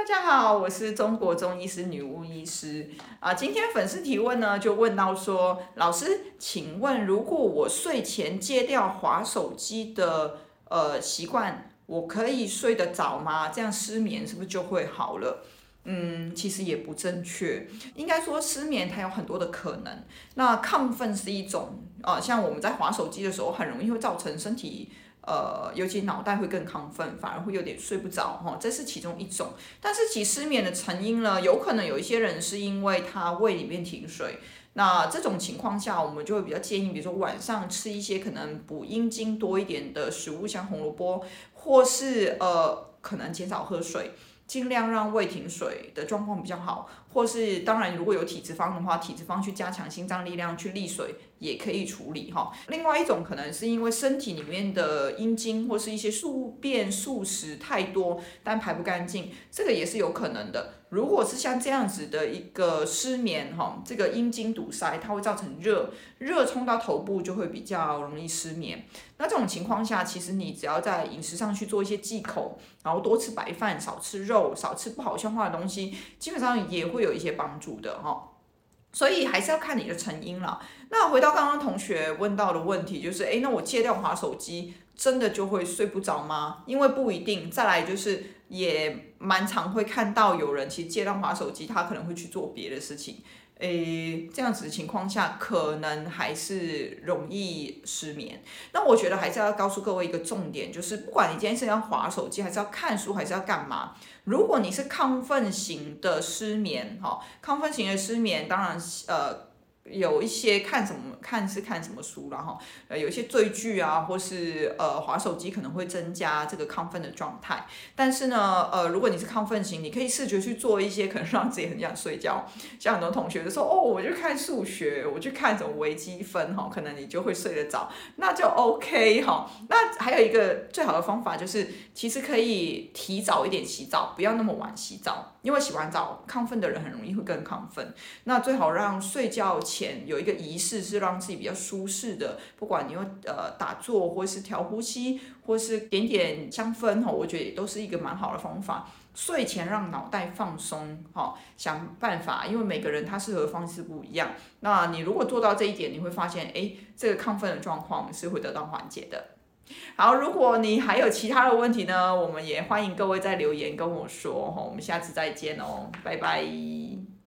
大家好，我是中国中医师女巫医师啊。今天粉丝提问呢，就问到说，老师，请问如果我睡前戒掉滑手机的呃习惯，我可以睡得着吗？这样失眠是不是就会好了？嗯，其实也不正确。应该说失眠它有很多的可能。那亢奋是一种啊，像我们在滑手机的时候，很容易会造成身体。呃，尤其脑袋会更亢奋，反而会有点睡不着哈，这是其中一种。但是其失眠的成因呢，有可能有一些人是因为他胃里面停水，那这种情况下，我们就会比较建议，比如说晚上吃一些可能补阴精多一点的食物，像红萝卜，或是呃，可能减少喝水。尽量让胃停水的状况比较好，或是当然如果有体脂肪的话，体脂肪去加强心脏力量去利水也可以处理哈。另外一种可能是因为身体里面的阴精或是一些宿便宿食太多，但排不干净，这个也是有可能的。如果是像这样子的一个失眠哈，这个阴经堵塞，它会造成热，热冲到头部就会比较容易失眠。那这种情况下，其实你只要在饮食上去做一些忌口，然后多吃白饭，少吃肉，少吃不好消化的东西，基本上也会有一些帮助的哈。所以还是要看你的成因了。那回到刚刚同学问到的问题，就是诶，那我戒掉滑手机，真的就会睡不着吗？因为不一定。再来就是。也蛮常会看到有人其实戒掉滑手机，他可能会去做别的事情，诶，这样子的情况下，可能还是容易失眠。那我觉得还是要告诉各位一个重点，就是不管你今天是要划手机，还是要看书，还是要干嘛，如果你是亢奋型的失眠，哈，亢奋型的失眠，当然，呃。有一些看什么看是看什么书，然后呃有一些追剧啊，或是呃滑手机可能会增加这个亢奋的状态。但是呢，呃如果你是亢奋型，你可以试着去做一些可能让自己很想睡觉。像很多同学就说哦，我就看数学，我去看什么微积分哈，可能你就会睡得着，那就 OK 哈。那还有一个最好的方法就是，其实可以提早一点洗澡，不要那么晚洗澡，因为洗完澡亢奋的人很容易会更亢奋。那最好让睡觉前。有一个仪式是让自己比较舒适的，不管你用呃打坐，或是调呼吸，或是点点香氛哈，我觉得也都是一个蛮好的方法。睡前让脑袋放松哈，想办法，因为每个人他适合的方式不一样。那你如果做到这一点，你会发现，哎，这个亢奋的状况是会得到缓解的。好，如果你还有其他的问题呢，我们也欢迎各位在留言跟我说哈，我们下次再见哦，拜拜。